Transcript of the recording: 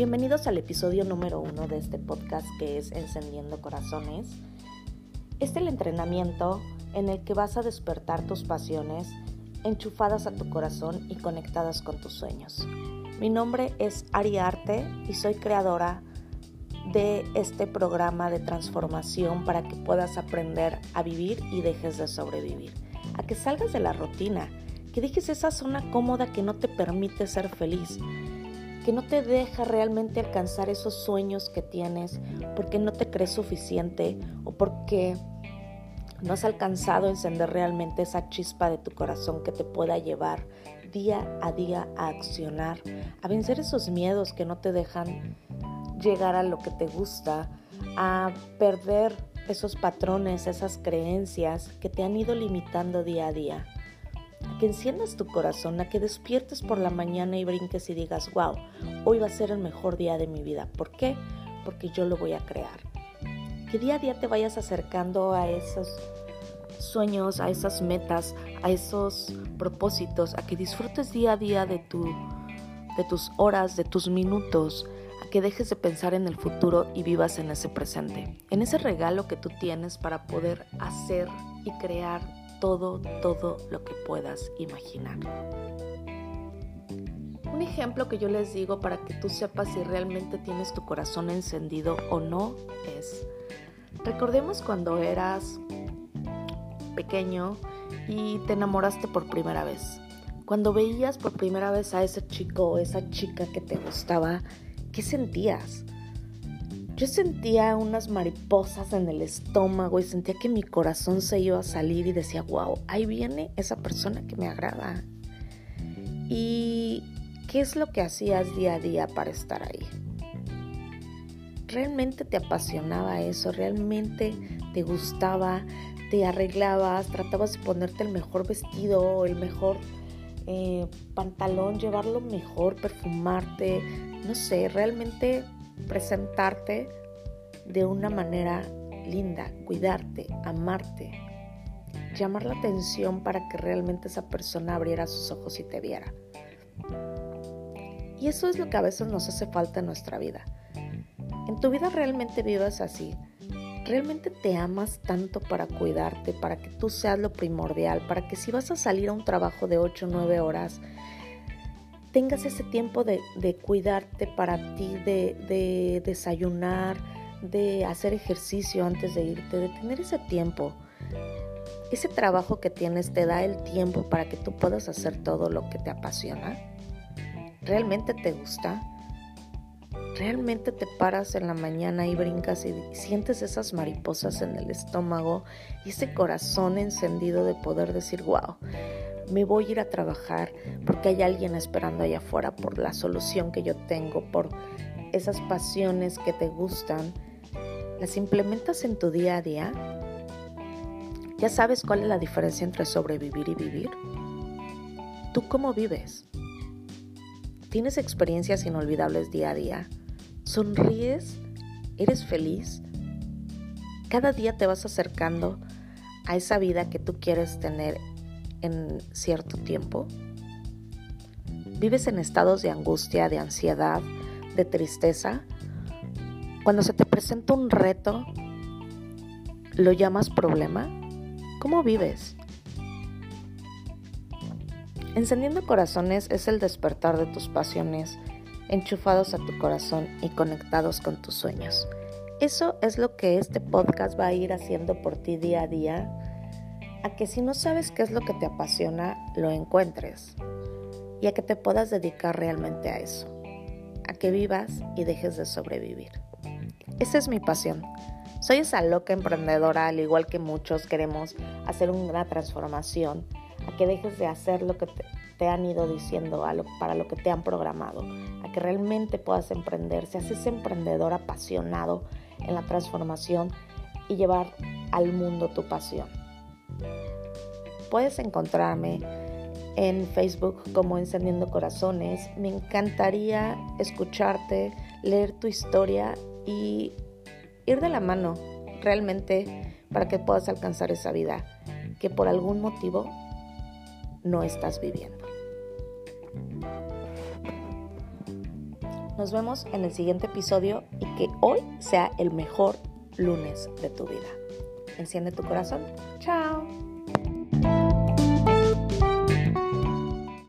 Bienvenidos al episodio número uno de este podcast que es Encendiendo Corazones. Este es el entrenamiento en el que vas a despertar tus pasiones enchufadas a tu corazón y conectadas con tus sueños. Mi nombre es Ari Arte y soy creadora de este programa de transformación para que puedas aprender a vivir y dejes de sobrevivir. A que salgas de la rutina, que dejes esa zona cómoda que no te permite ser feliz, que no te deja realmente alcanzar esos sueños que tienes porque no te crees suficiente o porque no has alcanzado a encender realmente esa chispa de tu corazón que te pueda llevar día a día a accionar, a vencer esos miedos que no te dejan llegar a lo que te gusta, a perder esos patrones, esas creencias que te han ido limitando día a día. A que enciendas tu corazón, a que despiertes por la mañana y brinques y digas, wow, hoy va a ser el mejor día de mi vida. ¿Por qué? Porque yo lo voy a crear. Que día a día te vayas acercando a esos sueños, a esas metas, a esos propósitos, a que disfrutes día a día de, tu, de tus horas, de tus minutos, que dejes de pensar en el futuro y vivas en ese presente, en ese regalo que tú tienes para poder hacer y crear todo, todo lo que puedas imaginar. Un ejemplo que yo les digo para que tú sepas si realmente tienes tu corazón encendido o no es, recordemos cuando eras pequeño y te enamoraste por primera vez. Cuando veías por primera vez a ese chico o esa chica que te gustaba ¿qué sentías? Yo sentía unas mariposas en el estómago y sentía que mi corazón se iba a salir y decía, wow, ahí viene esa persona que me agrada. ¿Y qué es lo que hacías día a día para estar ahí? ¿Realmente te apasionaba eso? ¿Realmente te gustaba? ¿Te arreglabas? ¿Tratabas de ponerte el mejor vestido, el mejor eh, pantalón, llevarlo mejor, perfumarte, no sé, realmente presentarte de una manera linda, cuidarte, amarte, llamar la atención para que realmente esa persona abriera sus ojos y te viera. Y eso es lo que a veces nos hace falta en nuestra vida. En tu vida realmente vivas así. Realmente te amas tanto para cuidarte, para que tú seas lo primordial, para que si vas a salir a un trabajo de 8 o 9 horas, tengas ese tiempo de, cuidarte para ti, de, desayunar, de hacer ejercicio antes de irte, de tener ese tiempo. Ese trabajo que tienes te da el tiempo para que tú puedas hacer todo lo que te apasiona. ¿Realmente te gusta? ¿Realmente te paras en la mañana y brincas y sientes esas mariposas en el estómago y ese corazón encendido de poder decir, wow, me voy a ir a trabajar porque hay alguien esperando allá afuera por la solución que yo tengo, por esas pasiones que te gustan, las implementas en tu día a día. ¿Ya sabes cuál es la diferencia entre sobrevivir y vivir? ¿Tú cómo vives? ¿Tienes experiencias inolvidables día a día? ¿Sonríes? ¿Eres feliz? Cada día te vas acercando a esa vida que tú quieres tener en cierto tiempo? ¿Vives en estados de angustia, de ansiedad, de tristeza? Cuando se te presenta un reto, ¿lo llamas problema? ¿Cómo vives? Encendiendo corazones es el despertar de tus pasiones, enchufados a tu corazón y conectados con tus sueños. Eso es lo que este podcast va a ir haciendo por ti día a día a que si no sabes qué es lo que te apasiona, lo encuentres y a que te puedas dedicar realmente a eso, a que vivas y dejes de sobrevivir. Esa es mi pasión. Soy esa loca emprendedora, al igual que muchos queremos hacer una transformación, a que dejes de hacer lo que te, han ido diciendo para lo que te han programado, a que realmente puedas emprender, seas ese emprendedor apasionado en la transformación y llevar al mundo tu pasión. Puedes encontrarme en Facebook como Encendiendo Corazones. Me encantaría escucharte, leer tu historia y ir de la mano realmente para que puedas alcanzar esa vida que por algún motivo no estás viviendo. Nos vemos en el siguiente episodio y que hoy sea el mejor lunes de tu vida. Enciende tu corazón. Chao.